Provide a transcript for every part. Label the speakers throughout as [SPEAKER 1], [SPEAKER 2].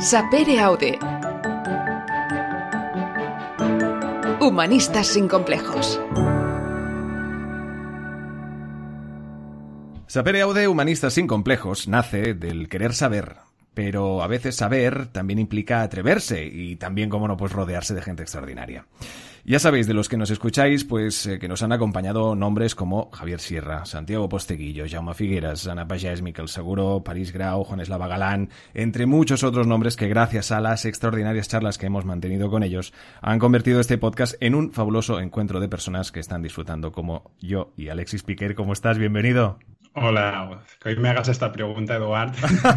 [SPEAKER 1] Sapere Aude. Humanistas sin complejos.
[SPEAKER 2] Sapere Aude, Humanistas sin complejos, nace del querer saber. Pero a veces saber también implica atreverse y también, como no, pues rodearse de gente extraordinaria. Ya sabéis, de los que nos escucháis, pues eh, que nos han acompañado nombres como Javier Sierra, Santiago Posteguillo, Jaume Figueras, Ana Pagès, Miquel Seguro, París Grau, Juan Eslava Galán, entre muchos otros nombres que gracias a las extraordinarias charlas que hemos mantenido con ellos, han convertido este podcast en un fabuloso encuentro de personas que están disfrutando como yo y Alexis Piquer. ¿Cómo estás? Bienvenido.
[SPEAKER 3] Hola, hoy me hagas esta pregunta, Eduard.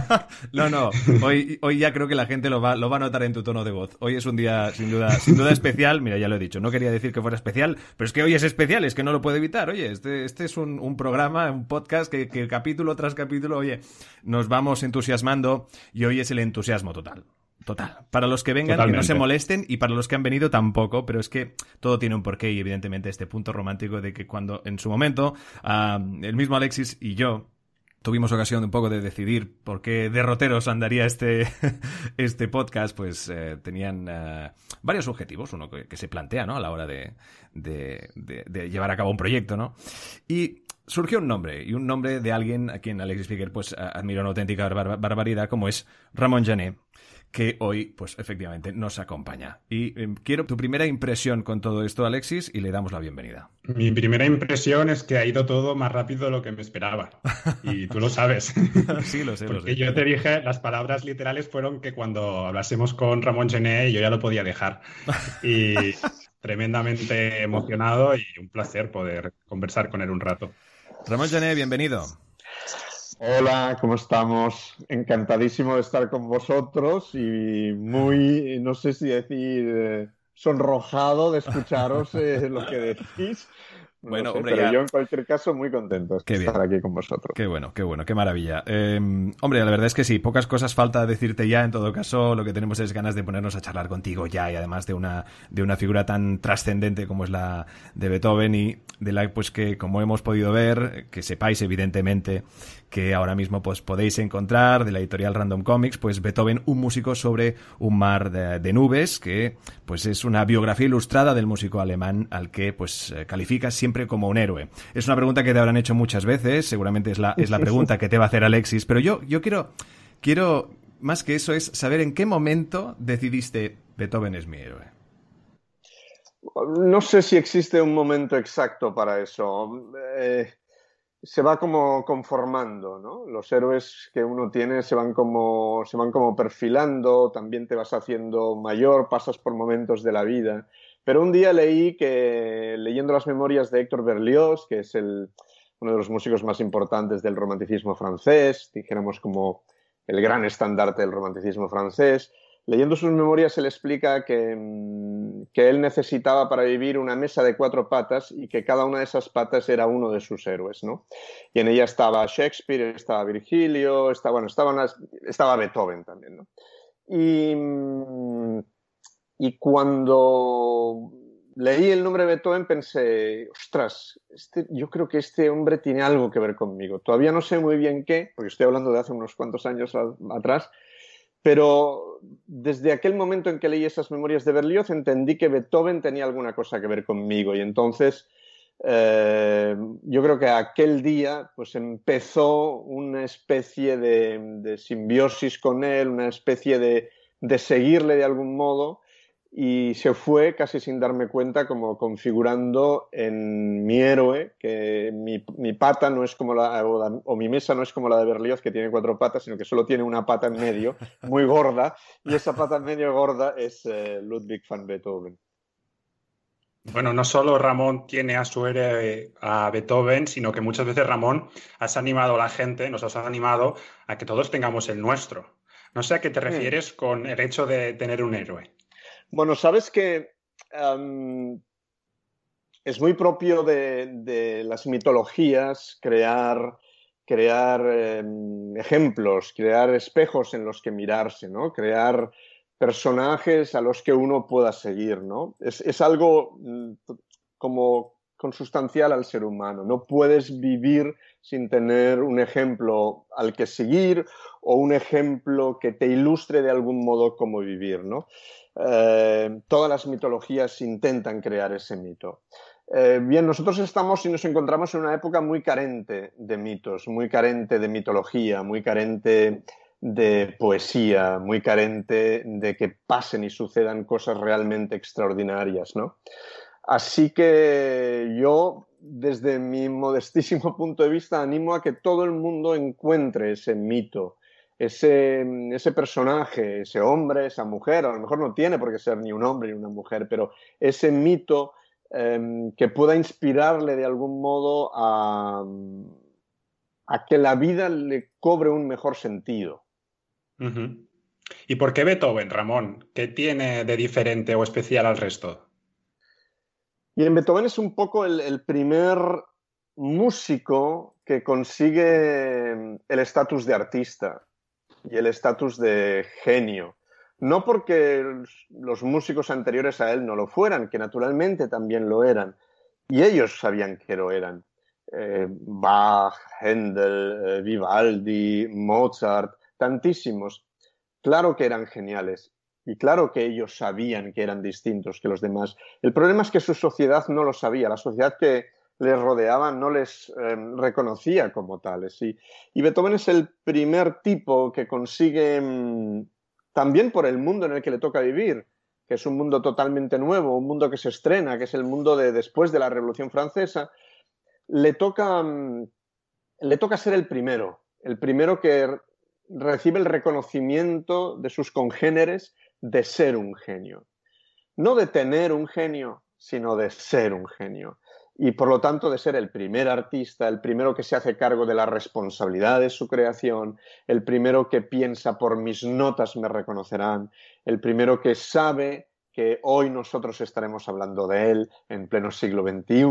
[SPEAKER 2] no, no, hoy, hoy ya creo que la gente lo va, lo va a notar en tu tono de voz. Hoy es un día sin duda, sin duda especial. Mira, ya lo he dicho, no quería decir que fuera especial, pero es que hoy es especial, es que no lo puedo evitar. Oye, este, este es un, un programa, un podcast que, que capítulo tras capítulo, oye, nos vamos entusiasmando y hoy es el entusiasmo total. Total. Para los que vengan, que no se molesten, y para los que han venido tampoco, pero es que todo tiene un porqué y evidentemente este punto romántico de que cuando en su momento el mismo Alexis y yo tuvimos ocasión un poco de decidir por qué derroteros andaría este, este podcast, pues eh, tenían eh, varios objetivos, uno que, se plantea, ¿no? A la hora de, de, de, llevar a cabo un proyecto, ¿no? Y surgió un nombre, y un nombre de alguien a quien Alexis Figuer pues admira una auténtica barbaridad, como es Ramón Jané que hoy, pues efectivamente, nos acompaña. Y em, quiero tu primera impresión con todo esto, Alexis, y le damos la bienvenida.
[SPEAKER 3] Mi primera impresión es que ha ido todo más rápido de lo que me esperaba. Y tú lo sabes.
[SPEAKER 2] sí, lo sé.
[SPEAKER 3] Porque
[SPEAKER 2] lo sé.
[SPEAKER 3] yo te dije, las palabras literales fueron que cuando hablásemos con Ramón Gené yo ya lo podía dejar. Y tremendamente emocionado y un placer poder conversar con él un rato.
[SPEAKER 2] Ramón Gené, bienvenido.
[SPEAKER 4] Hola, ¿cómo estamos? Encantadísimo de estar con vosotros y muy, no sé si decir, eh, sonrojado de escucharos eh, lo que decís.
[SPEAKER 2] Bueno,
[SPEAKER 4] sé,
[SPEAKER 2] hombre,
[SPEAKER 4] pero
[SPEAKER 2] ya...
[SPEAKER 4] yo en cualquier caso muy contento de
[SPEAKER 2] Qué
[SPEAKER 4] estar
[SPEAKER 2] bien.
[SPEAKER 4] aquí con vosotros.
[SPEAKER 2] Qué bueno, qué bueno, qué maravilla. Eh, hombre, la verdad es que sí, pocas cosas falta decirte ya. En todo caso, lo que tenemos es ganas de ponernos a charlar contigo ya y además de una, de una figura tan trascendente como es la de Beethoven y de la pues que, como hemos podido ver, que sepáis evidentemente que ahora mismo pues podéis encontrar de la editorial Random Comics, pues Beethoven, un músico sobre un mar de, de nubes, que pues es una biografía ilustrada del músico alemán al que pues eh, califica siempre como un héroe. Es una pregunta que te habrán hecho muchas veces, seguramente es la, es la pregunta que te va a hacer Alexis, pero yo, yo quiero, quiero, más que eso, es saber en qué momento decidiste Beethoven es mi héroe.
[SPEAKER 4] No sé si existe un momento exacto para eso. Eh, se va como conformando, ¿no? Los héroes que uno tiene se van como se van como perfilando, también te vas haciendo mayor, pasas por momentos de la vida. Pero un día leí que leyendo las memorias de Héctor Berlioz, que es el, uno de los músicos más importantes del romanticismo francés, dijéramos como el gran estandarte del romanticismo francés, leyendo sus memorias él explica que, que, él necesitaba para vivir una mesa de cuatro patas y que cada una de esas patas era uno de sus héroes, ¿no? Y en ella estaba Shakespeare, estaba Virgilio, estaba, bueno, estaban las, estaba Beethoven también, ¿no? Y, y cuando leí el nombre de Beethoven pensé, ostras, este, yo creo que este hombre tiene algo que ver conmigo. Todavía no sé muy bien qué, porque estoy hablando de hace unos cuantos años atrás, pero desde aquel momento en que leí esas memorias de Berlioz entendí que Beethoven tenía alguna cosa que ver conmigo. Y entonces eh, yo creo que aquel día pues empezó una especie de, de simbiosis con él, una especie de, de, seguirle de algún modo y se fue casi sin darme cuenta como configurando en mi héroe que mi, mi pata no es como la o, la o, mi mesa no es como la de Berlioz que tiene cuatro patas sino que solo tiene una pata en medio muy gorda y esa pata en medio gorda es eh, Ludwig van Beethoven
[SPEAKER 3] bueno, no solo Ramón tiene a su héroe a Beethoven, sino que muchas veces Ramón has animado a la gente, nos has animado a que todos tengamos el nuestro. No sé a qué te refieres sí. con el hecho de tener un héroe.
[SPEAKER 4] Bueno, sabes que es muy propio de, las mitologías crear, crear eh, ejemplos, crear espejos en los que mirarse, ¿no? Crear personajes a los que uno pueda seguir, ¿no? Es, es algo mm, como, consustancial al ser humano. No puedes vivir sin tener un ejemplo al que seguir o un ejemplo que te ilustre de algún modo cómo vivir. ¿no? Eh, todas las mitologías intentan crear ese mito. Eh, bien, nosotros estamos y nos encontramos en una época muy carente de mitos, muy carente de mitología, muy carente de poesía, muy carente de que pasen y sucedan cosas realmente extraordinarias, ¿no? Así que yo, desde mi modestísimo punto de vista, animo a que todo el mundo encuentre ese mito, ese, ese personaje, ese hombre, esa mujer, a lo mejor no tiene por qué ser ni un hombre ni una mujer, pero ese mito em, que pueda inspirarle de algún modo a, a que la vida le cobre un mejor sentido.
[SPEAKER 3] ¿Y por qué Beethoven, Ramón? ¿Qué tiene de diferente o especial al resto?
[SPEAKER 4] en Beethoven es un poco el, primer músico que consigue el estatus de artista y el estatus de genio. No porque los músicos anteriores a él no lo fueran, que naturalmente también lo eran, y ellos sabían que lo eran. Eh, Bach, Händel, eh, Vivaldi, Mozart, tantísimos. Claro que eran geniales y claro que ellos sabían que eran distintos que los demás. El problema es que su sociedad no lo sabía, la sociedad que les rodeaba no les em, reconocía como tales. Y, Beethoven es el primer tipo que consigue, em, también por el mundo en el que le toca vivir, que es un mundo totalmente nuevo, un mundo que se estrena, que es el mundo de después de la Revolución Francesa, le toca, em, le toca ser el primero, el primero que recibe el reconocimiento de sus congéneres de ser un genio. No de tener un genio, sino de ser un genio. Y por lo tanto de ser el primer artista, el primero que se hace cargo de la responsabilidad de su creación, el primero que piensa por mis notas me reconocerán, el primero que sabe que hoy nosotros estaremos hablando de él en pleno siglo XXI,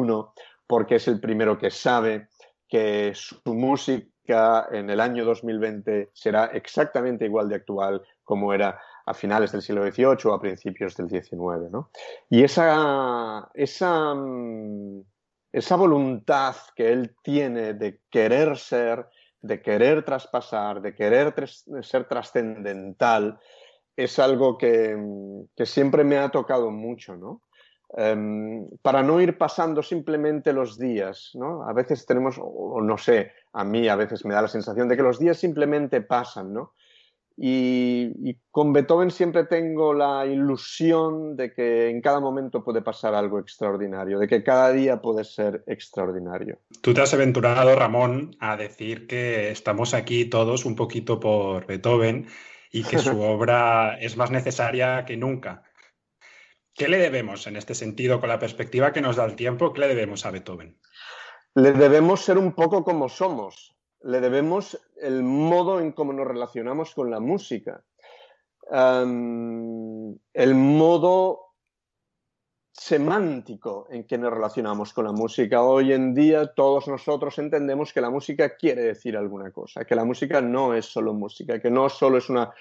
[SPEAKER 4] porque es el primero que sabe que su música en el año 2020 será exactamente igual de actual como era a finales del siglo XVIII o a principios del XIX. Y esa, esa, mm, esa voluntad que él tiene de querer ser, de querer traspasar, de querer ser trascendental, es algo que, que, siempre me ha tocado mucho, ¿no? Em, para no ir pasando simplemente los días, ¿no? A veces tenemos, o, no sé, a mí a veces me da la sensación de que los días simplemente pasan, ¿no? Y, con Beethoven siempre tengo la ilusión de que en cada momento puede pasar algo extraordinario, de que cada día puede ser extraordinario.
[SPEAKER 3] Tú te has aventurado, Ramón, a decir que estamos aquí todos un poquito por Beethoven y que su obra es más necesaria que nunca. ¿Qué le debemos en este sentido, con la perspectiva que nos da el tiempo, qué le debemos a Beethoven?
[SPEAKER 4] Le debemos ser un poco como somos, le debemos el modo en cómo nos relacionamos con la música, el modo semántico en que nos relacionamos con la música. Hoy en día todos nosotros entendemos que la música quiere decir alguna cosa, que la música no es solo música, que no solo es una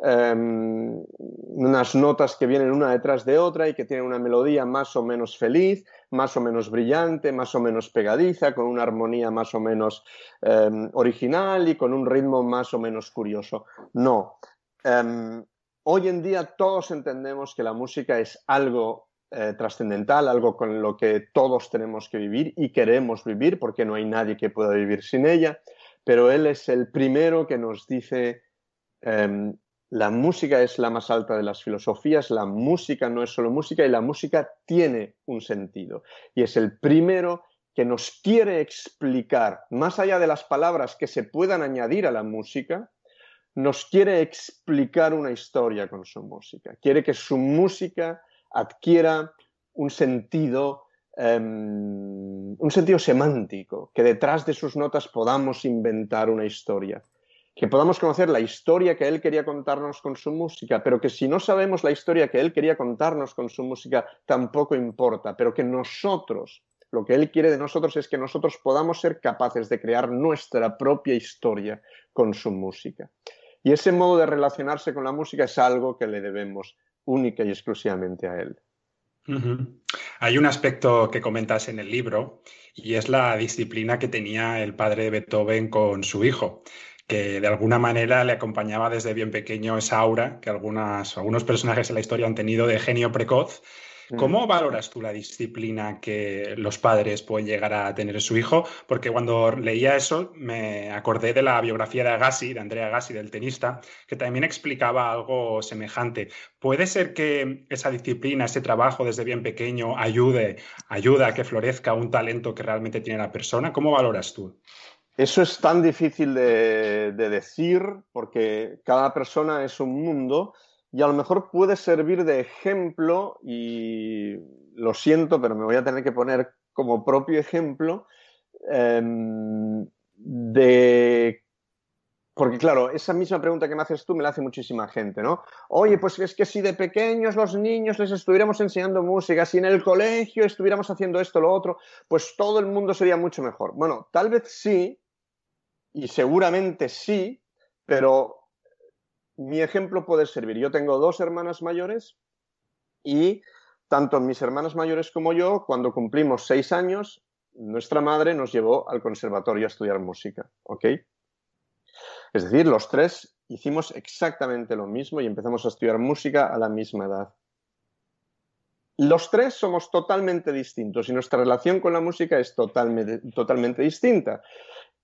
[SPEAKER 4] Em, unas notas que vienen una detrás de otra y que tienen una melodía más o menos feliz, más o menos brillante, más o menos pegadiza, con una armonía más o menos em, original y con un ritmo más o menos curioso. No. Em, hoy en día todos entendemos que la música es algo eh, trascendental, algo con lo que todos tenemos que vivir y queremos vivir porque no hay nadie que pueda vivir sin ella, pero él es el primero que nos dice la música es la más alta de las filosofías, la música no es solo música y la música tiene un sentido. Y es el primero que nos quiere explicar, más allá de las palabras que se puedan añadir a la música, nos quiere explicar una historia con su música. Quiere que su música adquiera un sentido, em, un sentido semántico, que detrás de sus notas podamos inventar una historia que podamos conocer la historia que él quería contarnos con su música, pero que si no sabemos la historia que él quería contarnos con su música, tampoco importa, pero que nosotros, lo que él quiere de nosotros es que nosotros podamos ser capaces de crear nuestra propia historia con su música. Y ese modo de relacionarse con la música es algo que le debemos única y exclusivamente a él.
[SPEAKER 3] Hay un aspecto que comentas en el libro y es la disciplina que tenía el padre de Beethoven con su hijo que de alguna manera le acompañaba desde bien pequeño esa aura que algunas, algunos personajes en la historia han tenido de genio precoz ¿Cómo valoras tú la disciplina que los padres pueden llegar a tener en su hijo? Porque cuando leía eso me acordé de la biografía de Agassi, de Andrea Agassi, del tenista, que también explicaba algo semejante. ¿Puede ser que esa disciplina, ese trabajo desde bien pequeño ayude, ayuda a que florezca un talento que realmente tiene la persona? ¿Cómo valoras tú?
[SPEAKER 4] Eso es tan difícil de, de decir porque cada persona es un mundo y a lo mejor puede servir de ejemplo, y lo siento, pero me voy a tener que poner como propio ejemplo, em, de... Porque claro, esa misma pregunta que me haces tú me la hace muchísima gente, ¿no? Oye, pues es que si de pequeños los niños les estuviéramos enseñando música, si en el colegio estuviéramos haciendo esto, lo otro, pues todo el mundo sería mucho mejor. Bueno, tal vez sí, y seguramente sí, pero mi ejemplo puede servir. Yo tengo dos hermanas mayores y tanto mis hermanas mayores como yo, cuando cumplimos seis años, nuestra madre nos llevó al conservatorio a estudiar música, ¿ok? Es decir, los tres hicimos exactamente lo mismo y empezamos a estudiar música a la misma edad. Los tres somos totalmente distintos y nuestra relación con la música es totalmente, totalmente distinta.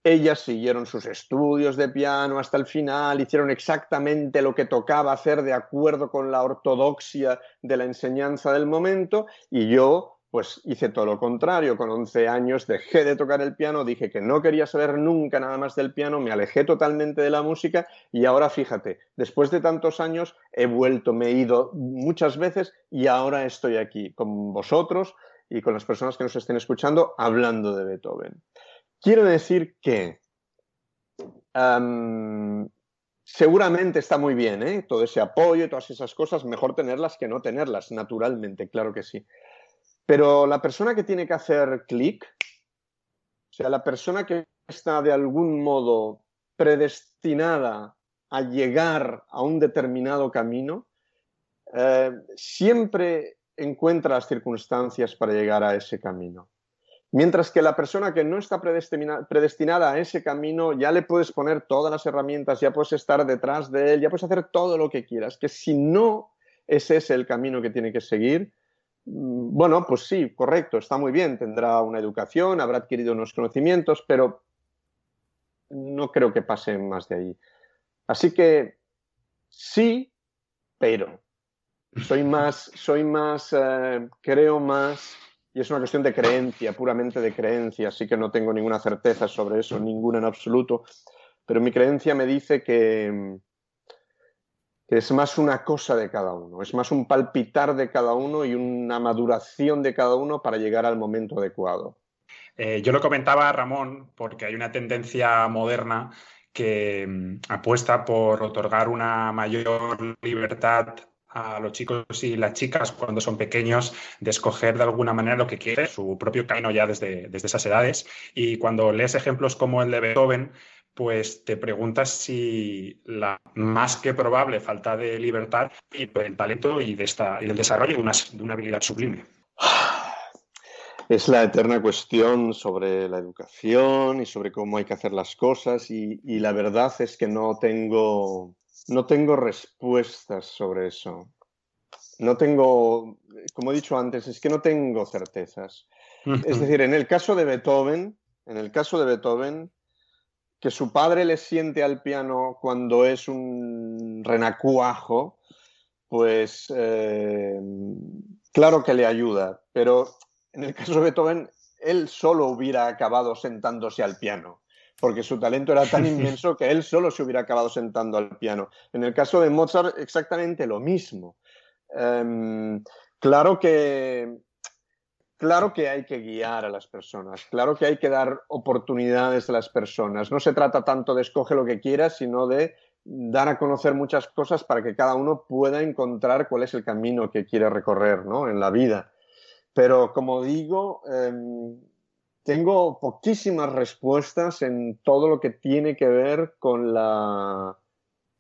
[SPEAKER 4] Ellas siguieron sus estudios de piano hasta el final, hicieron exactamente lo que tocaba hacer de acuerdo con la ortodoxia de la enseñanza del momento y yo pues hice todo lo contrario. Con 11 años dejé de tocar el piano, dije que no quería saber nunca nada más del piano, me alejé totalmente de la música y ahora fíjate, después de tantos años he vuelto, me he ido muchas veces y ahora estoy aquí con vosotros y con las personas que nos estén escuchando hablando de Beethoven. Quiero decir que seguramente está muy bien, ¿eh? todo ese apoyo y todas esas cosas, mejor tenerlas que no tenerlas, naturalmente, claro que sí. Pero la persona que tiene que hacer clic, o sea, la persona que está de algún modo predestinada a llegar a un determinado camino, eh, siempre encuentra las circunstancias para llegar a ese camino. Mientras que la persona que no está predestinada a ese camino, ya le puedes poner todas las herramientas, ya puedes estar detrás de él, ya puedes hacer todo lo que quieras. Que si no ese es el camino que tiene que seguir, bueno, pues sí, correcto, está muy bien, tendrá una educación, habrá adquirido unos conocimientos, pero no creo que pase más de ahí. Así que sí, pero soy más, soy más, eh, creo más y es una cuestión de creencia, puramente de creencia, así que no tengo ninguna certeza sobre eso, ninguna en absoluto, pero mi creencia me dice que, es más una cosa de cada uno, es más un palpitar de cada uno y una maduración de cada uno para llegar al momento adecuado.
[SPEAKER 3] Eh, yo lo comentaba Ramón porque hay una tendencia moderna que mm, apuesta por otorgar una mayor libertad a los chicos y las chicas cuando son pequeños de escoger de alguna manera lo que quieren, su propio camino ya desde, desde esas edades. Y cuando lees ejemplos como el de Beethoven, pues te preguntas si la más que probable falta de libertad y el talento y, de esta, y del desarrollo de una, de una habilidad sublime.
[SPEAKER 4] Es la eterna cuestión sobre la educación y sobre cómo hay que hacer las cosas y, y la verdad es que no tengo, no tengo respuestas sobre eso. No tengo, como he dicho antes, es que no tengo certezas. Es decir, en el caso de Beethoven, en el caso de Beethoven, que su padre le siente al piano cuando es un renacuajo, pues eh, claro que le ayuda, pero en el caso de Beethoven, él solo hubiera acabado sentándose al piano porque su talento era tan inmenso que él solo se hubiera acabado sentando al piano. En el caso de Mozart, exactamente lo mismo. Em, claro que Claro que hay que guiar a las personas, claro que hay que dar oportunidades a las personas. No se trata tanto de escoge lo que quieras, sino de dar a conocer muchas cosas para que cada uno pueda encontrar cuál es el camino que quiere recorrer ¿no? en la vida. Pero como digo, em, tengo poquísimas respuestas en todo lo que tiene que ver con la,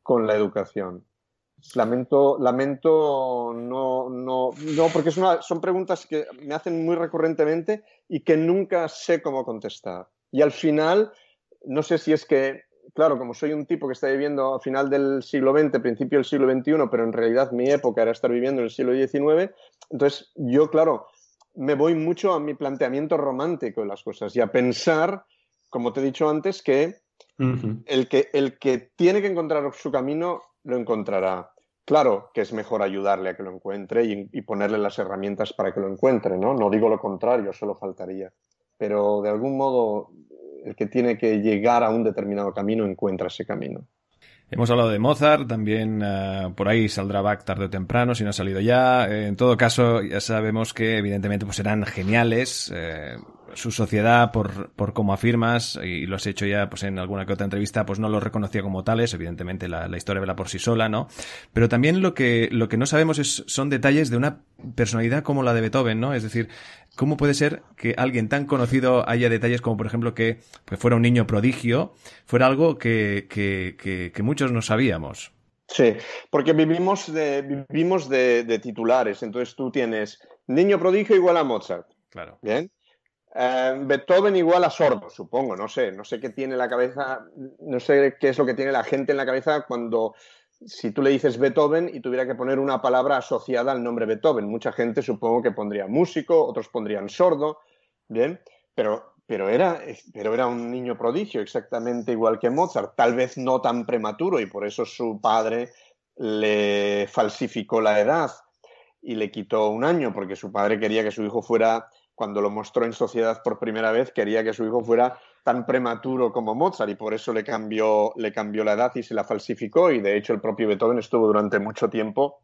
[SPEAKER 4] con la educación. Lamento, lamento, no, no, no, porque es una, son preguntas que me hacen muy recurrentemente y que nunca sé cómo contestar. Y al final, no sé si es que, claro, como soy un tipo que está viviendo a final del siglo XX, principio del siglo XXI, pero en realidad mi época era estar viviendo en el siglo XIX, entonces yo, claro, me voy mucho a mi planteamiento romántico de las cosas y a pensar, como te he dicho antes, que, el, que el que tiene que encontrar su camino lo encontrará. Claro que es mejor ayudarle a que lo encuentre y, ponerle las herramientas para que lo encuentre, ¿no? No digo lo contrario, solo faltaría. Pero de algún modo, el que tiene que llegar a un determinado camino encuentra ese camino.
[SPEAKER 2] Hemos hablado de Mozart, también uh, por ahí saldrá Bach tarde o temprano, si no ha salido ya. Eh, en todo caso, ya sabemos que evidentemente pues serán geniales. Eh, su sociedad, por, por como afirmas, y lo has hecho ya pues en alguna que otra entrevista, pues no lo reconocía como tales, evidentemente la, la historia vela por sí sola, ¿no? Pero también lo que, lo que no sabemos es, son detalles de una personalidad como la de Beethoven, ¿no? Es decir, ¿cómo puede ser que alguien tan conocido haya detalles como, por ejemplo, que pues, fuera un niño prodigio, fuera algo que, que, que, que muchos no sabíamos?
[SPEAKER 4] Sí, porque vivimos de, vivimos de, de titulares, entonces tú tienes niño prodigio igual a Mozart.
[SPEAKER 2] Claro.
[SPEAKER 4] Bien. Eh, Beethoven igual a sordo, supongo, no sé, no sé qué tiene la cabeza, no sé qué es lo que tiene la gente en la cabeza cuando, si tú le dices Beethoven y tuviera que poner una palabra asociada al nombre Beethoven, mucha gente supongo que pondría músico, otros pondrían sordo, bien, pero, pero, era, pero era un niño prodigio, exactamente igual que Mozart, tal vez no tan prematuro y por eso su padre le falsificó la edad y le quitó un año, porque su padre quería que su hijo fuera cuando lo mostró en sociedad por primera vez, quería que su hijo fuera tan prematuro como Mozart y por eso le cambió, le cambió la edad y se la falsificó. Y de hecho el propio Beethoven estuvo durante mucho tiempo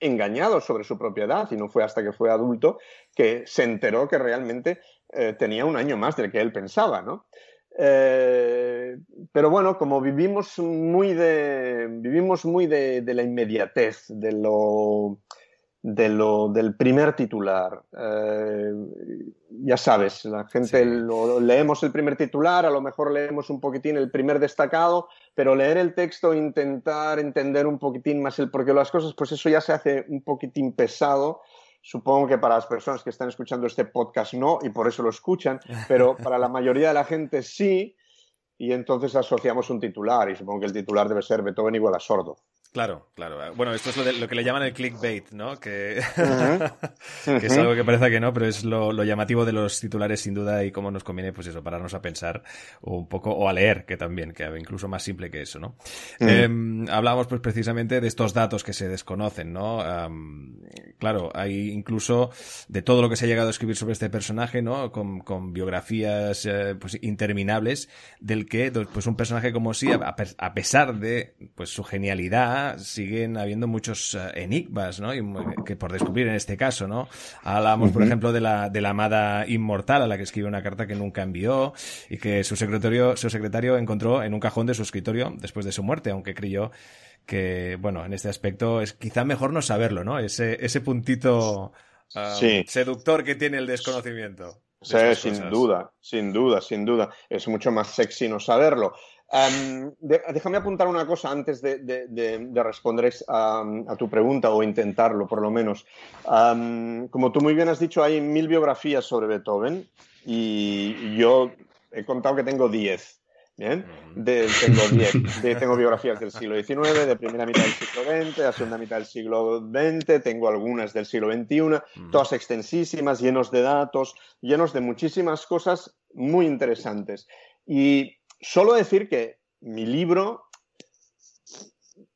[SPEAKER 4] engañado sobre su propia edad y no fue hasta que fue adulto que se enteró que realmente eh, tenía un año más del que él pensaba, ¿no? Eh, pero bueno, como vivimos muy de, vivimos muy de, de la inmediatez, de lo, de lo, del primer titular. Eh, ya sabes, la gente sí. lo, leemos el primer titular, a lo mejor leemos un poquitín el primer destacado, pero leer el texto e intentar entender un poquitín más el porqué de las cosas, pues eso ya se hace un poquitín pesado. Supongo que para las personas que están escuchando este podcast no, y por eso lo escuchan, pero para la mayoría de la gente sí, y entonces asociamos un titular, y supongo que el titular debe ser Beethoven igual a sordo.
[SPEAKER 2] Claro, claro. Bueno, esto es lo, de, lo, que le llaman el clickbait, ¿no? Que, uh -huh. que es algo que parece que no, pero es lo, lo, llamativo de los titulares sin duda y cómo nos conviene, pues eso, pararnos a pensar un poco o a leer, que también, que incluso más simple que eso, ¿no? Uh -huh. eh, hablábamos pues precisamente de estos datos que se desconocen, ¿no? Um, claro, hay incluso de todo lo que se ha llegado a escribir sobre este personaje, ¿no? Con, con biografías eh, pues interminables, del que pues un personaje como sí, a, a pesar de pues su genialidad, siguen habiendo muchos uh, enigmas, ¿no? Y, que por descubrir en este caso, ¿no? Hablamos, -huh. por ejemplo, de la, de la amada inmortal a la que escribe una carta que nunca envió y que su secretario, su secretario encontró en un cajón de su escritorio después de su muerte, aunque creyó que, bueno, en este aspecto es quizá mejor no saberlo, ¿no? Ese, ese puntito uh, sí. seductor que tiene el desconocimiento.
[SPEAKER 4] Sí, sin duda, sin duda, sin duda. Es mucho más sexy no saberlo. Um, de, déjame apuntar una cosa antes de, de, de responder a, a, tu pregunta o intentarlo, por lo menos. Um, como tú muy bien has dicho, hay mil biografías sobre Beethoven y yo he contado que tengo diez. Bien, de, tengo, diez, tengo biografías del siglo XIX, de primera mitad del siglo XX, de la segunda mitad del siglo XX, tengo algunas del siglo XXI, todas extensísimas, llenos de datos, llenos de muchísimas cosas muy interesantes. Y solo decir que mi libro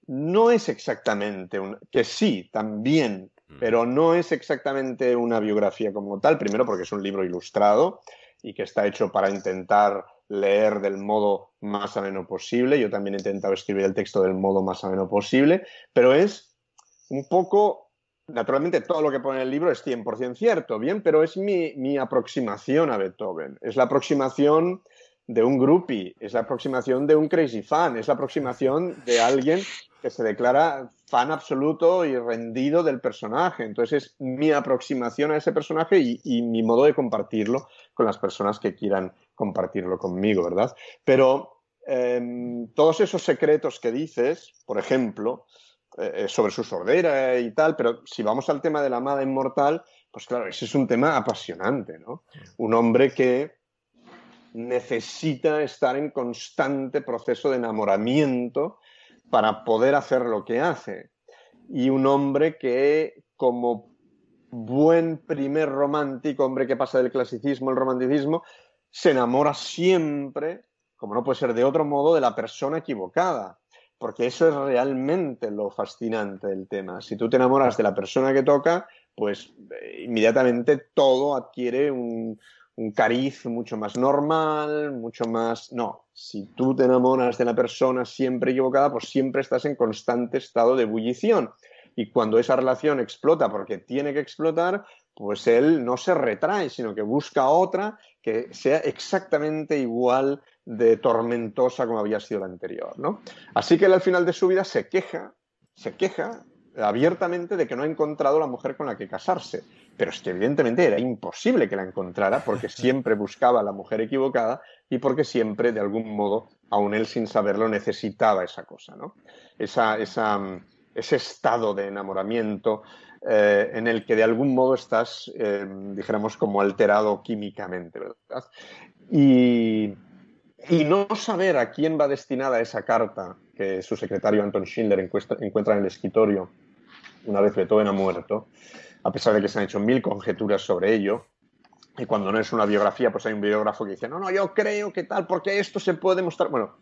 [SPEAKER 4] no es exactamente un, que sí, también, pero no es exactamente una biografía como tal, primero porque es un libro ilustrado y que está hecho para intentar leer del modo más ameno posible. Yo también he intentado escribir el texto del modo más ameno posible, pero es un poco, naturalmente todo lo que pone en el libro es 100% cierto, bien, pero es mi, mi aproximación a Beethoven, es la aproximación de un groupie, es la aproximación de un crazy fan, es la aproximación de alguien que se declara fan absoluto y rendido del personaje. Entonces es mi aproximación a ese personaje y, mi modo de compartirlo con las personas que quieran compartirlo conmigo, ¿verdad? Pero eh, todos esos secretos que dices, por ejemplo, eh, sobre su sordera y tal, pero si vamos al tema de la amada inmortal, pues claro, ese es un tema apasionante, ¿no? Un hombre que necesita estar en constante proceso de enamoramiento para poder hacer lo que hace. Y un hombre que, como buen primer romántico, hombre que pasa del clasicismo al romanticismo, se enamora siempre, como no puede ser de otro modo, de la persona equivocada. Porque eso es realmente lo fascinante del tema. Si tú te enamoras de la persona que toca, pues eh, inmediatamente todo adquiere un, un cariz mucho más normal, mucho más... No, si tú te enamoras de la persona siempre equivocada, pues siempre estás en constante estado de ebullición. Y cuando esa relación explota porque tiene que explotar, pues él no se retrae, sino que busca otra que sea exactamente igual de tormentosa como había sido la anterior, ¿no? Así que él al final de su vida se queja, se queja abiertamente de que no ha encontrado la mujer con la que casarse. Pero es que evidentemente era imposible que la encontrara porque siempre buscaba a la mujer equivocada y porque siempre, de algún modo, aun él sin saberlo, necesitaba esa cosa, ¿no? Esa, ese estado de enamoramiento eh, en el que de algún modo estás, eh, dijéramos, como alterado químicamente, ¿verdad? Y, y no saber a quién va destinada esa carta que su secretario Anton Schindler encuentra en el escritorio una vez Beethoven ha muerto, a pesar de que se han hecho mil conjeturas sobre ello. Y cuando no es una biografía, pues hay un biógrafo que dice, no, no, yo creo que tal, porque esto se puede mostrar. Bueno,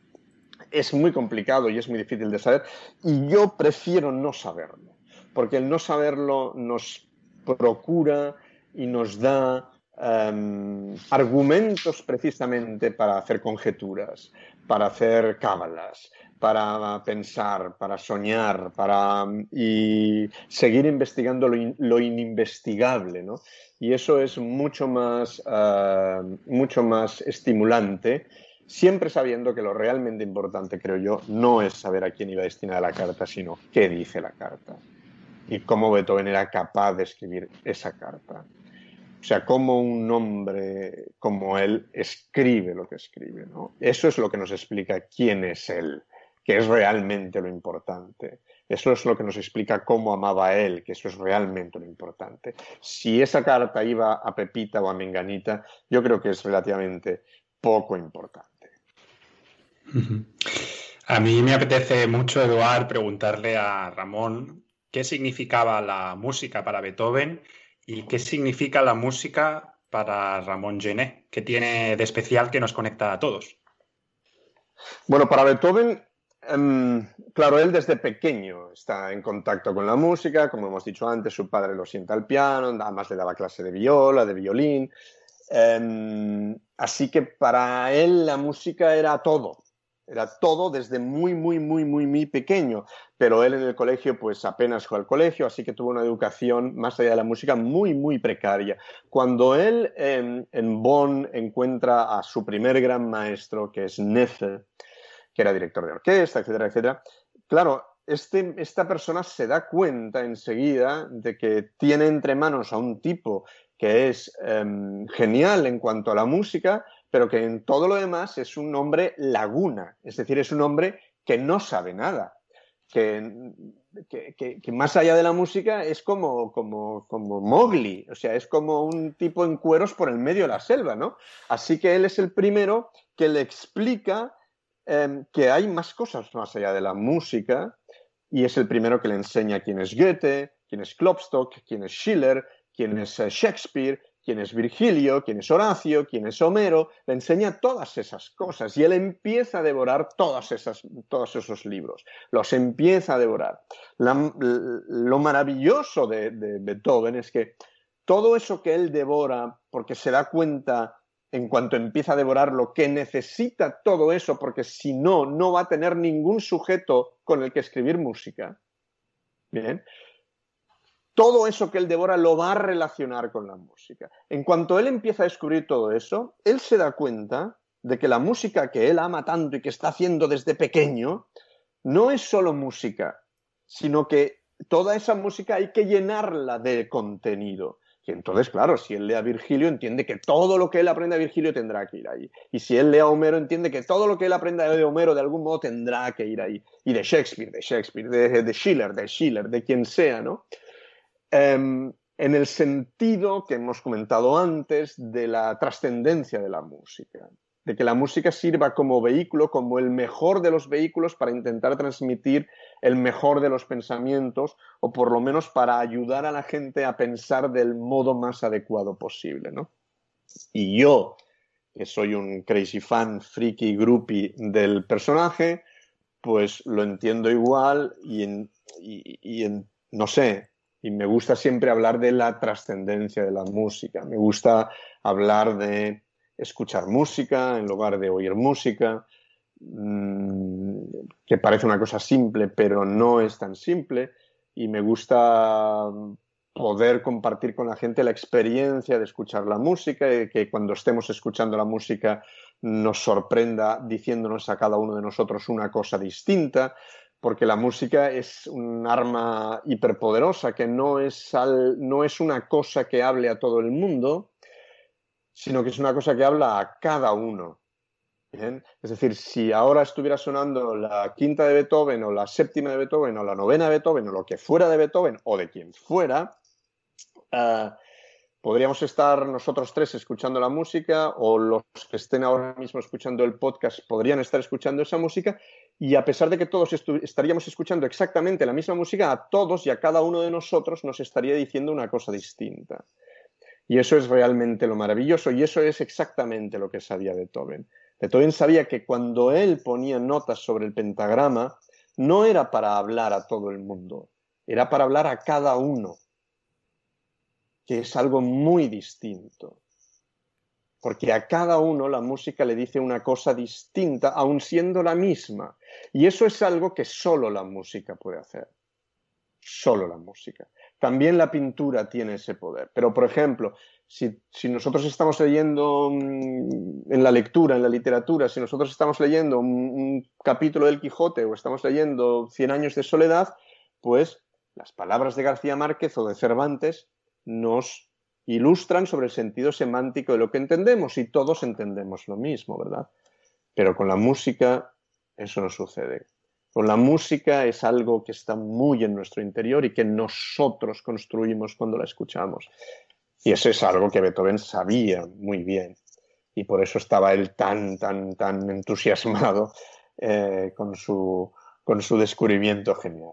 [SPEAKER 4] es muy complicado y es muy difícil de saber. Y yo prefiero no saberlo, porque el no saberlo nos procura y nos da em, argumentos precisamente para hacer conjeturas, para hacer cábalas, para pensar, para soñar, para y seguir investigando lo, ininvestigable, ¿no? Y eso es mucho más, eh, mucho más estimulante, siempre sabiendo que lo realmente importante, creo yo, no es saber a quién iba destinada la carta, sino qué dice la carta y cómo Beethoven era capaz de escribir esa carta. O sea, cómo un hombre como él escribe lo que escribe. ¿no? Eso es lo que nos explica quién es él que es realmente lo importante. Eso es lo que nos explica cómo amaba a él, que eso es realmente lo importante. Si esa carta iba a Pepita o a Menganita, yo creo que es relativamente poco importante.
[SPEAKER 3] A mí me apetece mucho, Eduard, preguntarle a Ramón qué significaba la música para Beethoven y qué significa la música para Ramón Gené, que tiene de especial que nos conecta a todos.
[SPEAKER 4] Bueno, para Beethoven Em, claro, él desde pequeño está en contacto con la música, como hemos dicho antes, su padre lo sienta al piano, además le daba clase de viola, de violín, em, así que para él la música era todo, era todo desde muy, muy, muy, muy, muy pequeño, pero él en el colegio pues apenas fue al colegio, así que tuvo una educación más allá de la música muy, muy precaria. Cuando él em, en Bonn encuentra a su primer gran maestro, que es Neffe, que era director de orquesta, etcétera, etcétera. Claro, este, esta persona se da cuenta enseguida de que tiene entre manos a un tipo que es em, genial en cuanto a la música, pero que en todo lo demás es un hombre laguna, es decir, es un hombre que no sabe nada, que, que, más allá de la música es como, como, como Mowgli, o sea, es como un tipo en cueros por el medio de la selva, ¿no? Así que él es el primero que le explica Em, que hay más cosas más allá de la música y es el primero que le enseña quién es Goethe, quién es Klopstock, quién es Schiller, quién es eh, Shakespeare, quién es Virgilio, quién es Horacio, quién es Homero, le enseña todas esas cosas y él empieza a devorar todas esas, todos esos libros, los empieza a devorar. lo maravilloso de Beethoven es que todo eso que él devora, porque se da cuenta en cuanto empieza a devorarlo, que necesita todo eso, porque si no, no va a tener ningún sujeto con el que escribir música. Bien. Todo eso que él devora lo va a relacionar con la música. En cuanto él empieza a descubrir todo eso, él se da cuenta de que la música que él ama tanto y que está haciendo desde pequeño no es solo música, sino que toda esa música hay que llenarla de contenido. Y entonces, claro, si él lee a Virgilio, entiende que todo lo que él aprende a Virgilio tendrá que ir ahí. Y si él lee a Homero, entiende que todo lo que él aprenda de Homero de algún modo tendrá que ir ahí. Y de Shakespeare, de Shakespeare, de, Schiller, de Schiller, de quien sea, ¿no? Em, en el sentido que hemos comentado antes de la trascendencia de la música de que la música sirva como vehículo, como el mejor de los vehículos para intentar transmitir el mejor de los pensamientos o por lo menos para ayudar a la gente a pensar del modo más adecuado posible, ¿no? Y yo, que soy un crazy fan, freaky, groupie del personaje, pues lo entiendo igual y, y no sé, y me gusta siempre hablar de la trascendencia de la música, me gusta hablar de escuchar música en lugar de oír música, mm, que parece una cosa simple, pero no es tan simple. Y me gusta poder compartir con la gente la experiencia de escuchar la música y que cuando estemos escuchando la música nos sorprenda diciéndonos a cada uno de nosotros una cosa distinta, porque la música es un arma hiperpoderosa que no es, no es una cosa que hable a todo el mundo, sino que es una cosa que habla a cada uno. Es decir, si ahora estuviera sonando la quinta de Beethoven o la séptima de Beethoven o la novena de Beethoven o lo que fuera de Beethoven o de quien fuera, eh, podríamos estar nosotros tres escuchando la música o los que estén ahora mismo escuchando el podcast podrían estar escuchando esa música y a pesar de que todos estaríamos escuchando exactamente la misma música, a todos y a cada uno de nosotros nos estaría diciendo una cosa distinta. Y eso es realmente lo maravilloso y eso es exactamente lo que sabía Beethoven. Beethoven sabía que cuando él ponía notas sobre el pentagrama, no era para hablar a todo el mundo, era para hablar a cada uno, que es algo muy distinto. Porque a cada uno la música le dice una cosa distinta, aun siendo la misma. Y eso es algo que solo la música puede hacer. Solo la música. También la pintura tiene ese poder. Pero, por ejemplo, si, nosotros estamos leyendo mm, en la lectura, en la literatura, si nosotros estamos leyendo un, capítulo del Quijote o estamos leyendo Cien años de soledad, pues las palabras de García Márquez o de Cervantes nos ilustran sobre el sentido semántico de lo que entendemos y todos entendemos lo mismo, ¿verdad? Pero con la música eso no sucede. Con la música es algo que está muy en nuestro interior y que nosotros construimos cuando la escuchamos. Y eso es algo que Beethoven sabía muy bien. Y por eso estaba él tan, tan, tan entusiasmado eh, con, su, con su descubrimiento genial.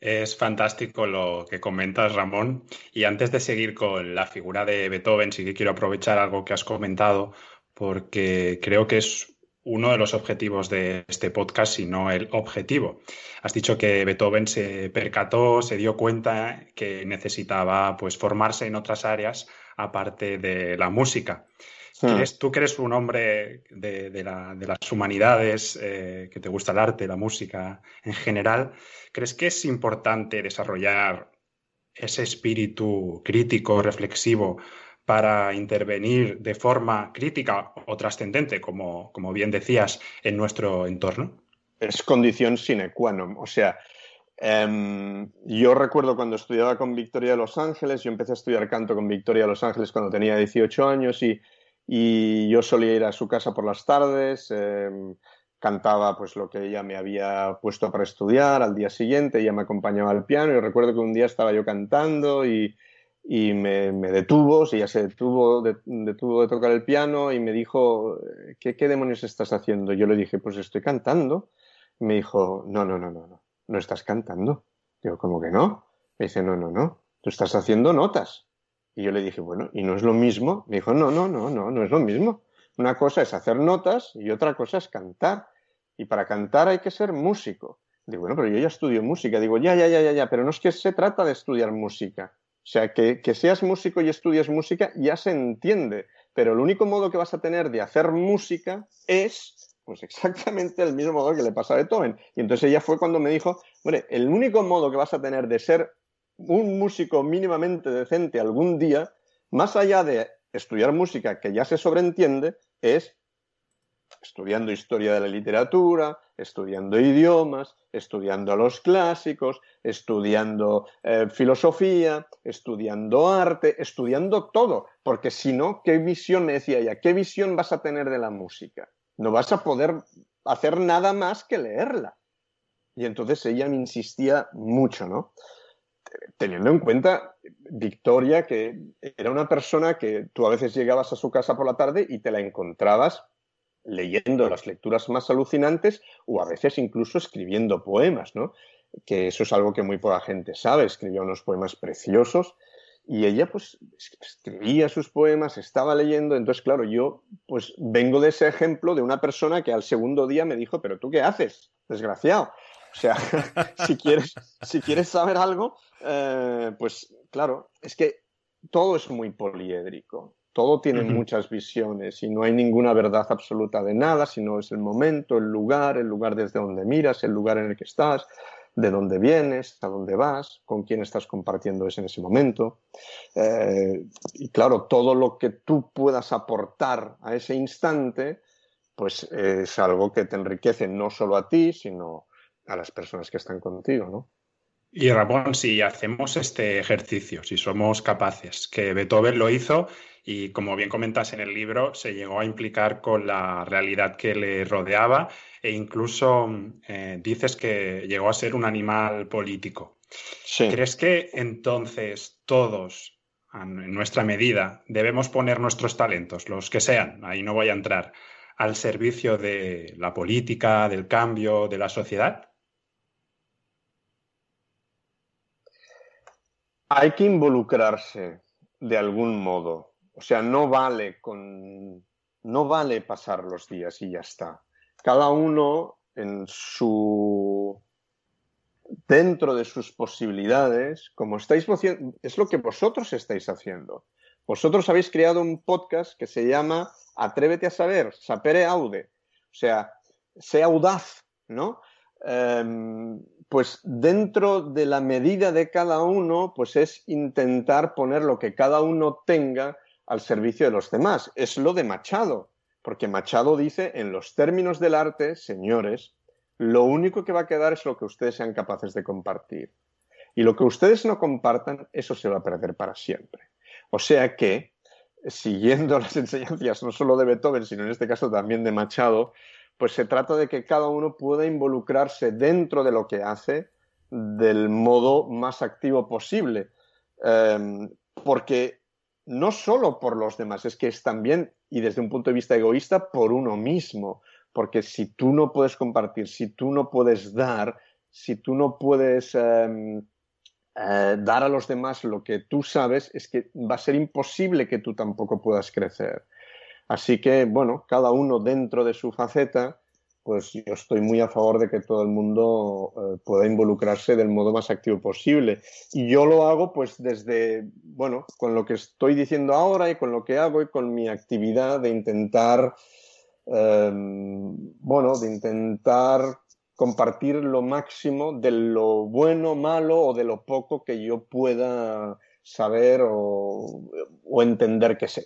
[SPEAKER 3] Es fantástico lo que comentas, Ramón. Y antes de seguir con la figura de Beethoven, sí que quiero aprovechar algo que has comentado, porque creo que es uno de los objetivos de este podcast, sino el objetivo. Has dicho que Beethoven se percató, se dio cuenta que necesitaba pues, formarse en otras áreas aparte de la música. Tú que eres un hombre de, las humanidades, eh, que te gusta el arte, la música en general, ¿crees que es importante desarrollar ese espíritu crítico, reflexivo, para intervenir de forma crítica o trascendente, como, como bien decías, en nuestro entorno?
[SPEAKER 4] Es condición sine qua non. O sea, em, yo recuerdo cuando estudiaba con Victoria de Los Ángeles, yo empecé a estudiar canto con Victoria de Los Ángeles cuando tenía 18 años y, y yo solía ir a su casa por las tardes, em, cantaba pues lo que ella me había puesto para estudiar al día siguiente, ella me acompañaba al piano y recuerdo que un día estaba yo cantando y, y me, detuvo, si ya se detuvo de, detuvo de tocar el piano y me dijo, ¿qué, ¿qué demonios estás haciendo? Yo le dije, pues estoy cantando. Me dijo, no, no, no, no, no, no estás cantando. Digo, ¿cómo que no? Me dice, no, no, no, tú estás haciendo notas. Y yo le dije, bueno, ¿y no es lo mismo? Me dijo, no, no, no, no, no es lo mismo. Una cosa es hacer notas y otra cosa es cantar. Y para cantar hay que ser músico. Digo, bueno, pero yo ya estudio música. Digo, ya, ya, ya, ya, ya, pero no es que se trata de estudiar música. O sea, que, seas músico y estudies música ya se entiende, pero el único modo que vas a tener de hacer música es pues exactamente el mismo modo que le pasa a Beethoven. Y entonces ella fue cuando me dijo, bueno, el único modo que vas a tener de ser un músico mínimamente decente algún día, más allá de estudiar música que ya se sobreentiende, es estudiando historia de la literatura, estudiando idiomas, estudiando a los clásicos, estudiando eh, filosofía, estudiando arte, estudiando todo, porque si no, ¿qué visión, me decía ella, qué visión vas a tener de la música? No vas a poder hacer nada más que leerla. Y entonces ella me insistía mucho, ¿no? Teniendo en cuenta, Victoria, que era una persona que tú a veces llegabas a su casa por la tarde y te la encontrabas leyendo las lecturas más alucinantes o a veces incluso escribiendo poemas, ¿no? Que eso es algo que muy poca gente sabe, escribía unos poemas preciosos y ella pues escribía sus poemas, estaba leyendo, entonces claro, yo pues vengo de ese ejemplo de una persona que al segundo día me dijo, pero tú qué haces, desgraciado. O sea, si, quieres, si quieres saber algo, eh, pues claro, es que todo es muy poliédrico. Todo tiene muchas visiones y no hay ninguna verdad absoluta de nada, sino es el momento, el lugar, el lugar desde donde miras, el lugar en el que estás, de dónde vienes, a dónde vas, con quién estás compartiendo eso en ese momento. Eh, y claro, todo lo que tú puedas aportar a ese instante, pues es algo que te enriquece no solo a ti, sino a las personas que están contigo, ¿no?
[SPEAKER 3] Y Ramón, si hacemos este ejercicio, si somos capaces, que Beethoven lo hizo y como bien comentas en el libro, se llegó a implicar con la realidad que le rodeaba e incluso eh, dices que llegó a ser un animal político. ¿Crees que entonces todos, en nuestra medida, debemos poner nuestros talentos, los que sean, ahí no voy a entrar, al servicio de la política, del cambio, de la sociedad?
[SPEAKER 4] Hay que involucrarse de algún modo. O sea, no vale con no vale pasar los días y ya está. Cada uno en su dentro de sus posibilidades, como estáis es lo que vosotros estáis haciendo. Vosotros habéis creado un podcast que se llama Atrévete a saber, sapere aude. O sea, sea audaz, ¿no? Em, pues dentro de la medida de cada uno, pues es intentar poner lo que cada uno tenga al servicio de los demás. Es lo de Machado, porque Machado dice, en los términos del arte, señores, lo único que va a quedar es lo que ustedes sean capaces de compartir. Y lo que ustedes no compartan, eso se va a perder para siempre. O sea que, siguiendo las enseñanzas no solo de Beethoven, sino en este caso también de Machado, pues se trata de que cada uno pueda involucrarse dentro de lo que hace del modo más activo posible. Em, porque no solo por los demás, es que es también, y desde un punto de vista egoísta, por uno mismo. Porque si tú no puedes compartir, si tú no puedes dar, si tú no puedes em, eh, dar a los demás lo que tú sabes, es que va a ser imposible que tú tampoco puedas crecer. Así que, bueno, cada uno dentro de su faceta, pues yo estoy muy a favor de que todo el mundo eh, pueda involucrarse del modo más activo posible. Y yo lo hago pues desde, bueno, con lo que estoy diciendo ahora y con lo que hago y con mi actividad de intentar, em, bueno, de intentar compartir lo máximo de lo bueno, malo o de lo poco que yo pueda saber o, o entender que sé.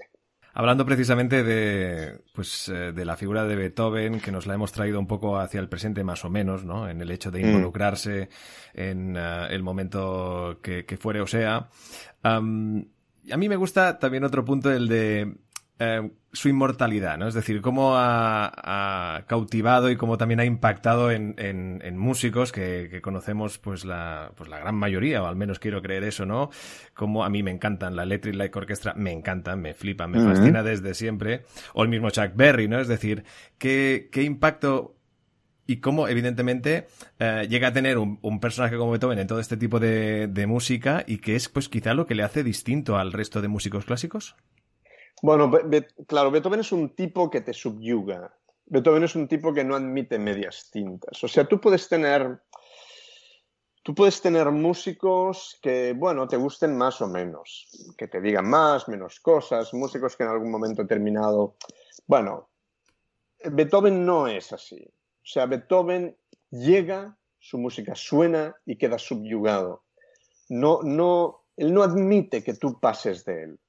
[SPEAKER 2] Hablando precisamente de, pues, eh, de la figura de Beethoven, que nos la hemos traído un poco hacia el presente más o menos, ¿no? En el hecho de mm. involucrarse en eh, el momento que, fuere o sea. a mí me gusta también otro punto, el de eh, su inmortalidad, ¿no? Es decir, cómo ha, cautivado y cómo también ha impactado en, músicos que, conocemos, pues la, pues la gran mayoría, o al menos quiero creer eso, ¿no? Como a mí me encantan, la Electric Light Orchestra me encantan, me flipan, me fascina desde siempre, o el mismo Chuck Berry, ¿no? Es decir, qué, qué impacto y cómo, evidentemente, eh, llega a tener un, personaje como Beethoven en todo este tipo de, de música y que es, pues, quizá lo que le hace distinto al resto de músicos clásicos.
[SPEAKER 4] Bueno, claro, Beethoven es un tipo que te subyuga. Beethoven es un tipo que no admite medias tintas. O sea, tú puedes tener, tú puedes tener músicos que, bueno, te gusten más o menos, que te digan más, menos cosas, músicos que en algún momento determinado, bueno, Beethoven no es así. O sea, Beethoven llega, su música suena y queda subyugado. No, no, él no admite que tú pases de él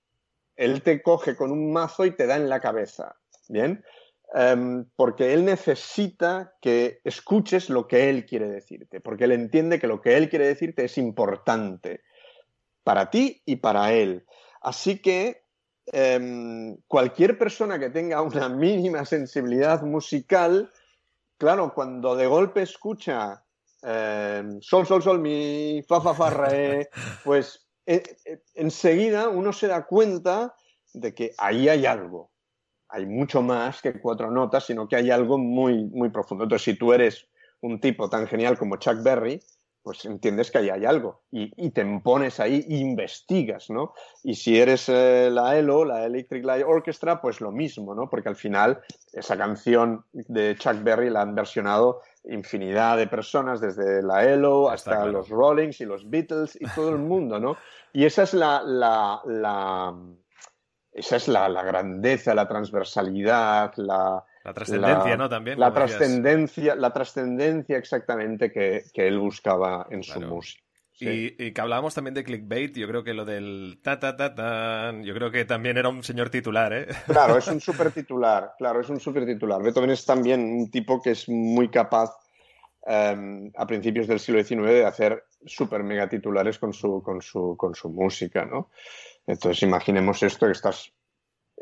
[SPEAKER 4] él te coge con un mazo y te da en la cabeza. Bien. em, porque él necesita que escuches lo que él quiere decirte, porque él entiende que lo que él quiere decirte es importante para ti y para él. Así que em, cualquier persona que tenga una mínima sensibilidad musical, claro, cuando de golpe escucha em, sol, sol, sol, mi, fa, fa, fa, re, pues enseguida uno se da cuenta de que ahí hay algo. Hay mucho más que cuatro notas, sino que hay algo muy, muy profundo. Entonces, si tú eres un tipo tan genial como Chuck Berry, pues entiendes que ahí hay algo y, te pones ahí investigas, ¿no? Y si eres eh, la ELO, la Electric Light Orchestra, pues lo mismo, ¿no? Porque al final esa canción de Chuck Berry la han versionado infinidad de personas, desde la ELO hasta los Rollings y los Beatles y todo el mundo, ¿no? Y esa es la, la, esa es la, grandeza, la transversalidad, la,
[SPEAKER 2] la trascendencia, ¿no? También.
[SPEAKER 4] La trascendencia, la trascendencia exactamente que, él buscaba en su música.
[SPEAKER 2] Y, que hablábamos también de clickbait, yo creo que lo del ta ta ta tan, yo creo que también era un señor titular, ¿eh?
[SPEAKER 4] Claro, es un súper titular, claro, es un súper titular. Beethoven es también un tipo que es muy capaz em, a principios del siglo XIX de hacer súper mega titulares con su, con, su, con su música, ¿no? Entonces imaginemos esto, que estás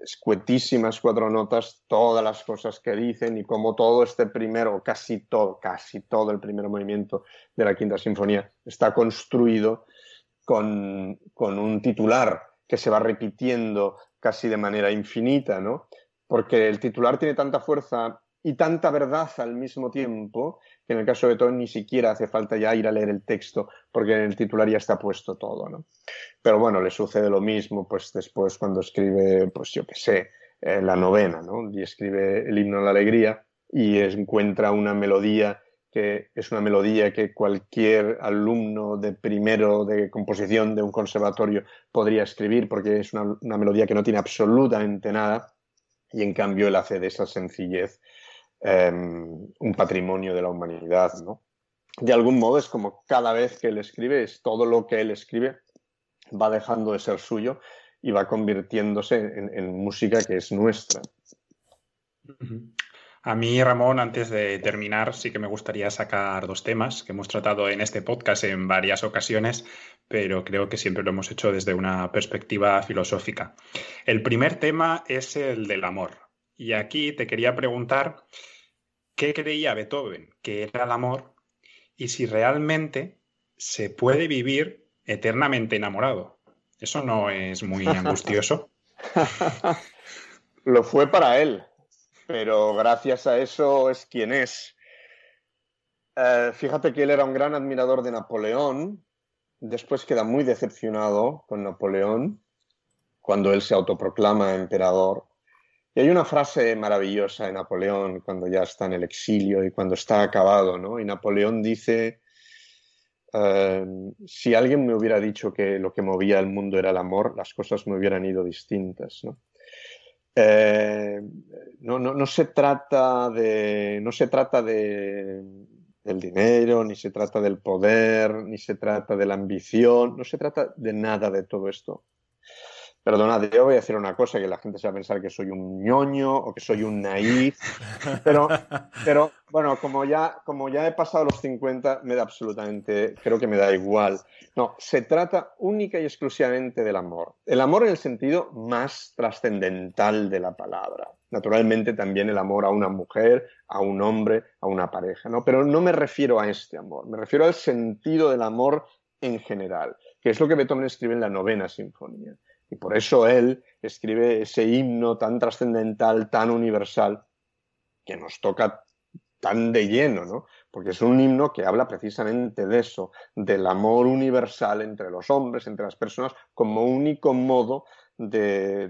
[SPEAKER 4] escuetísimas cuatro notas, todas las cosas que dicen y como todo este primero, casi todo, casi todo el primer movimiento de la Quinta Sinfonía está construido con, con un titular que se va repitiendo casi de manera infinita, ¿no? Porque el titular tiene tanta fuerza y tanta verdad al mismo tiempo que en el caso de Beethoven ni siquiera hace falta ya ir a leer el texto porque en el titular ya está puesto todo, ¿no? Pero bueno, le sucede lo mismo pues después cuando escribe, pues yo qué sé, eh, la novena, ¿no? Y escribe el himno a la alegría y encuentra una melodía que es una melodía que cualquier alumno de primero de composición de un conservatorio podría escribir porque es una, una melodía que no tiene absolutamente nada y en cambio él hace de esa sencillez Em, un patrimonio de la humanidad, ¿no? De algún modo es como cada vez que él escribe, es todo lo que él escribe va dejando de ser suyo y va convirtiéndose en, música que es nuestra.
[SPEAKER 3] A mí, Ramón, antes de terminar, sí que me gustaría sacar dos temas que hemos tratado en este podcast en varias ocasiones, pero creo que siempre lo hemos hecho desde una perspectiva filosófica. El primer tema es el del amor. Y aquí te quería preguntar qué creía Beethoven que era el amor y si realmente se puede vivir eternamente enamorado. Eso no es muy angustioso.
[SPEAKER 4] Lo fue para él, pero gracias a eso es quien es. Eh, fíjate que él era un gran admirador de Napoleón, después queda muy decepcionado con Napoleón cuando él se autoproclama emperador y hay una frase maravillosa de Napoleón cuando ya está en el exilio y cuando está acabado, ¿no? Y Napoleón dice, em, si alguien me hubiera dicho que lo que movía el mundo era el amor, las cosas me hubieran ido distintas, ¿no? Eh, no, se trata de no se trata de del dinero ni se trata del poder ni se trata de la ambición no se trata de nada de todo esto Perdonad, yo voy a decir una cosa que la gente se va a pensar que soy un ñoño o que soy un naif, pero, pero bueno, como ya, como ya he pasado los 50, me da absolutamente, creo que me da igual. No, se trata única y exclusivamente del amor. El amor en el sentido más trascendental de la palabra. Naturalmente también el amor a una mujer, a un hombre, a una pareja, ¿no? Pero no me refiero a este amor, me refiero al sentido del amor en general, que es lo que Beethoven escribe en la novena sinfonía. Y por eso él escribe ese himno tan trascendental, tan universal, que nos toca tan de lleno, ¿no? Porque es un himno que habla precisamente de eso, del amor universal entre los hombres, entre las personas, como único modo de,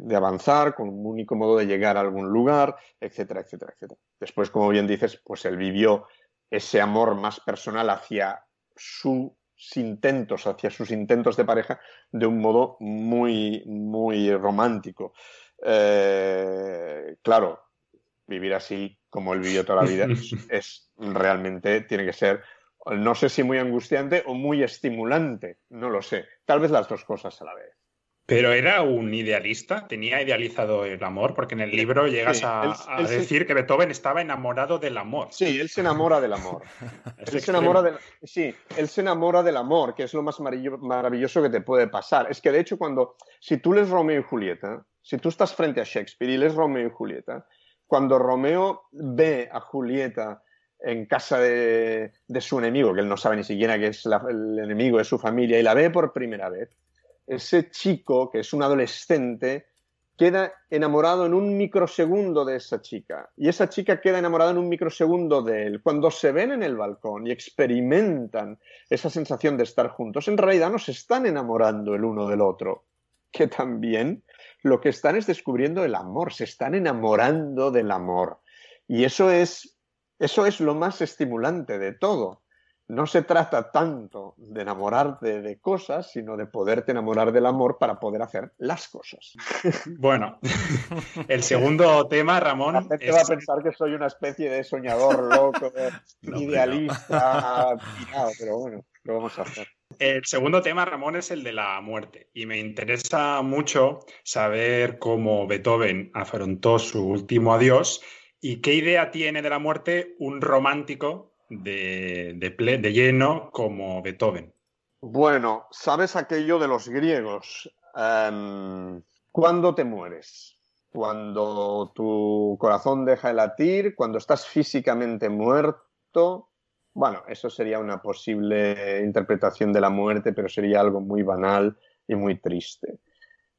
[SPEAKER 4] de, avanzar, como único modo de llegar a algún lugar, etcétera, etcétera, etcétera. Después, como bien dices, pues él vivió ese amor más personal hacia su intentos, hacia sus intentos de pareja de un modo muy, muy romántico. Eh, claro, vivir así como él vivió toda la vida es, realmente, tiene que ser, no sé si muy angustiante o muy estimulante, no lo sé, tal vez las dos cosas a la vez.
[SPEAKER 3] Pero era un idealista, tenía idealizado el amor, porque en el libro llegas a, decir que Beethoven estaba enamorado del amor.
[SPEAKER 4] Sí, él se enamora del amor. él se enamora del, sí, él se enamora del amor, que es lo más maravilloso que te puede pasar. Es que de hecho cuando, si tú lees Romeo y Julieta, si tú estás frente a Shakespeare y lees Romeo y Julieta, cuando Romeo ve a Julieta en casa de, su enemigo, que él no sabe ni siquiera que es el enemigo de su familia, y la ve por primera vez, ese chico, que es un adolescente, queda enamorado en un microsegundo de esa chica. Y esa chica queda enamorada en un microsegundo de él. Cuando se ven en el balcón y experimentan esa sensación de estar juntos, en realidad no se están enamorando el uno del otro, que también lo que están es descubriendo el amor, se están enamorando del amor. Y eso es, eso es lo más estimulante de todo no se trata tanto de enamorarte de cosas, sino de poderte enamorar del amor para poder hacer las cosas.
[SPEAKER 3] Bueno, el segundo tema, Ramón.
[SPEAKER 4] La gente va a pensar que soy una especie de soñador loco, idealista, pero bueno, lo vamos a hacer.
[SPEAKER 3] El segundo tema, Ramón, es el de la muerte. Y me interesa mucho saber cómo Beethoven afrontó su último adiós y qué idea tiene de la muerte un romántico de, de, lleno como Beethoven.
[SPEAKER 4] Bueno, ¿sabes aquello de los griegos? Em, ¿Cuándo te mueres? Cuando tu corazón deja de latir, cuando estás físicamente muerto. Bueno, eso sería una posible interpretación de la muerte, pero sería algo muy banal y muy triste.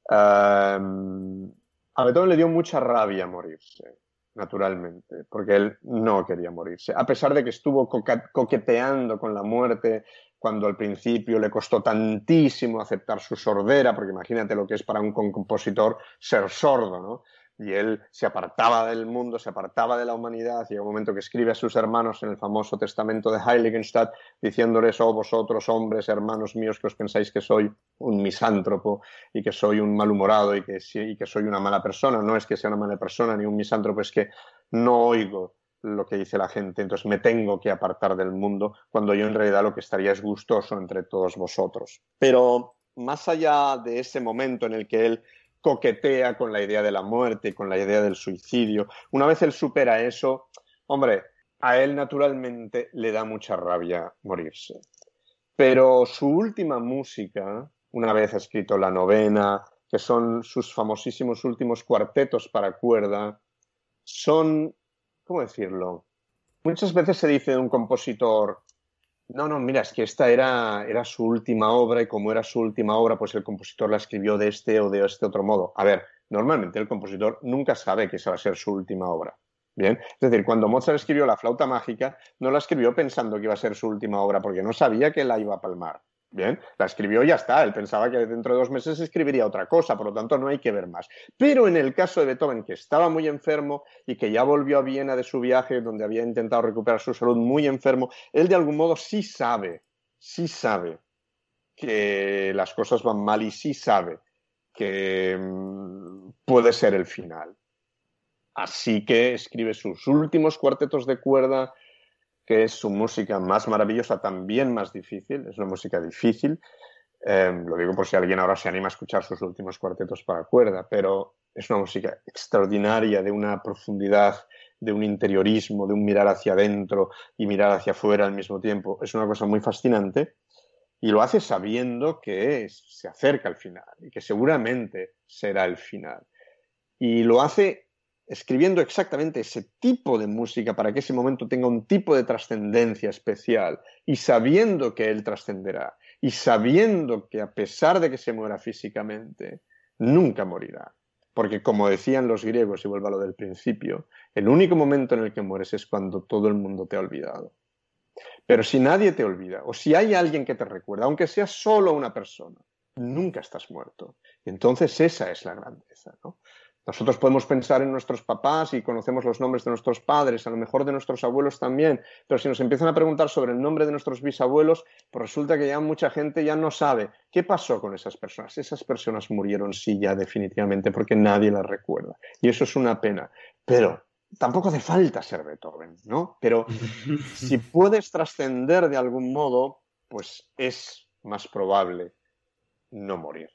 [SPEAKER 4] Em, a Beethoven le dio mucha rabia morirse naturalmente, porque él no quería morirse. A pesar de que estuvo coqueteando con la muerte cuando al principio le costó tantísimo aceptar su sordera, porque imagínate lo que es para un compositor ser sordo, ¿no? Y él se apartaba del mundo, se apartaba de la humanidad, hay un momento que escribe a sus hermanos en el famoso testamento de Heiligenstadt, diciéndoles, oh vosotros hombres, hermanos míos, que os pensáis que soy un misántropo y que soy un malhumorado y que, y que soy una mala persona. No es que sea una mala persona ni un misántropo, es que no oigo lo que dice la gente, entonces me tengo que apartar del mundo cuando yo en realidad lo que estaría es gustoso entre todos vosotros. Pero más allá de ese momento en el que él coquetea con la idea de la muerte, con la idea del suicidio. Una vez él supera eso, hombre, a él naturalmente le da mucha rabia morirse. Pero su última música, una vez escrito la novena, que son sus famosísimos últimos cuartetos para cuerda, son, ¿cómo decirlo? Muchas veces se dice de un compositor, no, no, mira, es que esta era, era su última obra y como era su última obra, pues el compositor la escribió de este o de este otro modo. A ver, normalmente el compositor nunca sabe que esa va a ser su última obra. Bien, es decir, cuando Mozart escribió la flauta mágica, no la escribió pensando que iba a ser su última obra, porque no sabía que la iba a palmar. Bien, la escribió y ya está. Él pensaba que dentro de dos meses escribiría otra cosa, por lo tanto no hay que ver más. Pero en el caso de Beethoven, que estaba muy enfermo y que ya volvió a Viena de su viaje, donde había intentado recuperar su salud muy enfermo, él de algún modo sí sabe, sí sabe que las cosas van mal y sí sabe que mm, puede ser el final. Así que escribe sus últimos cuartetos de cuerda que es su música más maravillosa, también más difícil, es una música difícil. Em, lo digo por si alguien ahora se anima a escuchar sus últimos cuartetos para cuerda, pero es una música extraordinaria, de una profundidad, de un interiorismo, de un mirar hacia adentro y mirar hacia afuera al mismo tiempo. Es una cosa muy fascinante y lo hace sabiendo que se acerca al final y que seguramente será el final. Y lo hace escribiendo exactamente ese tipo de música para que ese momento tenga un tipo de trascendencia especial y sabiendo que él trascenderá y sabiendo que a pesar de que se muera físicamente, nunca morirá. Porque como decían los griegos, y vuelvo a lo del principio, el único momento en el que mueres es cuando todo el mundo te ha olvidado. Pero si nadie te olvida, o si hay alguien que te recuerda, aunque sea solo una persona, nunca estás muerto. Entonces esa es la grandeza, ¿no? Nosotros podemos pensar en nuestros papás y conocemos los nombres de nuestros padres, a lo mejor de nuestros abuelos también, pero si nos empiezan a preguntar sobre el nombre de nuestros bisabuelos, pues resulta que ya mucha gente ya no sabe qué pasó con esas personas. Esas personas murieron sí ya definitivamente porque nadie las recuerda. Y eso es una pena. Pero tampoco hace falta ser Beethoven, ¿no? Pero si puedes trascender de algún modo, pues es más probable no morir.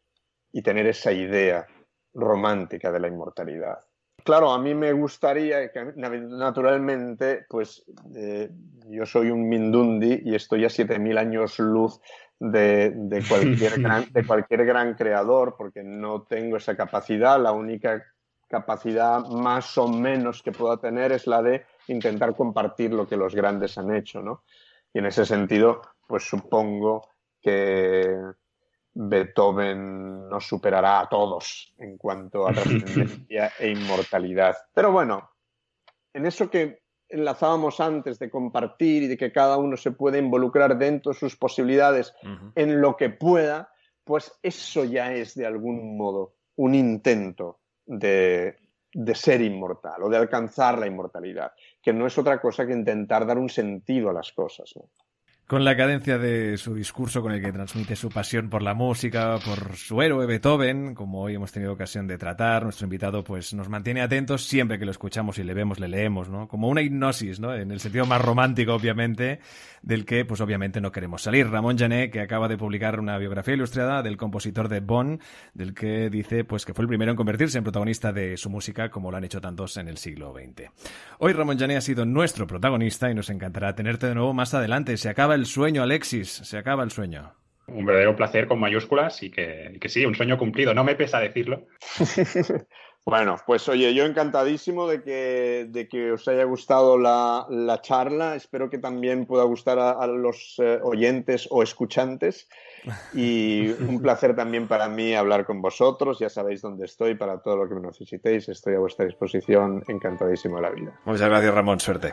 [SPEAKER 4] y tener esa idea romántica de la inmortalidad. Claro, a mí me gustaría que naturalmente, pues eh, yo soy un Mindundi y estoy a 7.000 años luz de, cualquier gran, de cualquier gran creador, porque no tengo esa capacidad. La única capacidad más o menos que pueda tener es la de intentar compartir lo que los grandes han hecho, ¿no? Y en ese sentido, pues supongo que Beethoven nos superará a todos en cuanto a trascendencia e inmortalidad. Pero bueno, en eso que enlazábamos antes de compartir y de que cada uno se puede involucrar dentro de sus posibilidades en lo que pueda, pues eso ya es de algún modo un intento de, de ser inmortal o de alcanzar la inmortalidad, que no es otra cosa que intentar dar un sentido a las cosas. ¿no?
[SPEAKER 2] Con la cadencia de su discurso con el que transmite su pasión por la música, por su héroe Beethoven, como hoy hemos tenido ocasión de tratar, nuestro invitado pues nos mantiene atentos siempre que lo escuchamos y le vemos, le leemos, ¿no? Como una hipnosis, ¿no? En el sentido más romántico, obviamente, del que pues obviamente no queremos salir. Ramón Jané, que acaba de publicar una biografía ilustrada del compositor de Bonn, del que dice pues que fue el primero en convertirse en protagonista de su música, como lo han hecho tantos en el siglo XX. Hoy Ramón Jané ha sido nuestro protagonista y nos encantará tenerte de nuevo más adelante. Se acaba el sueño, Alexis, se acaba el sueño.
[SPEAKER 3] Un verdadero placer con mayúsculas y que, sí, un sueño cumplido. No me pesa decirlo.
[SPEAKER 4] bueno, pues oye, yo encantadísimo de que, de que os haya gustado la, charla. Espero que también pueda gustar a, los eh, oyentes o escuchantes. Y un placer también para mí hablar con vosotros. Ya sabéis dónde estoy para todo lo que me necesitéis. Estoy a vuestra disposición. Encantadísimo de la vida.
[SPEAKER 2] Muchas gracias, Ramón. Suerte.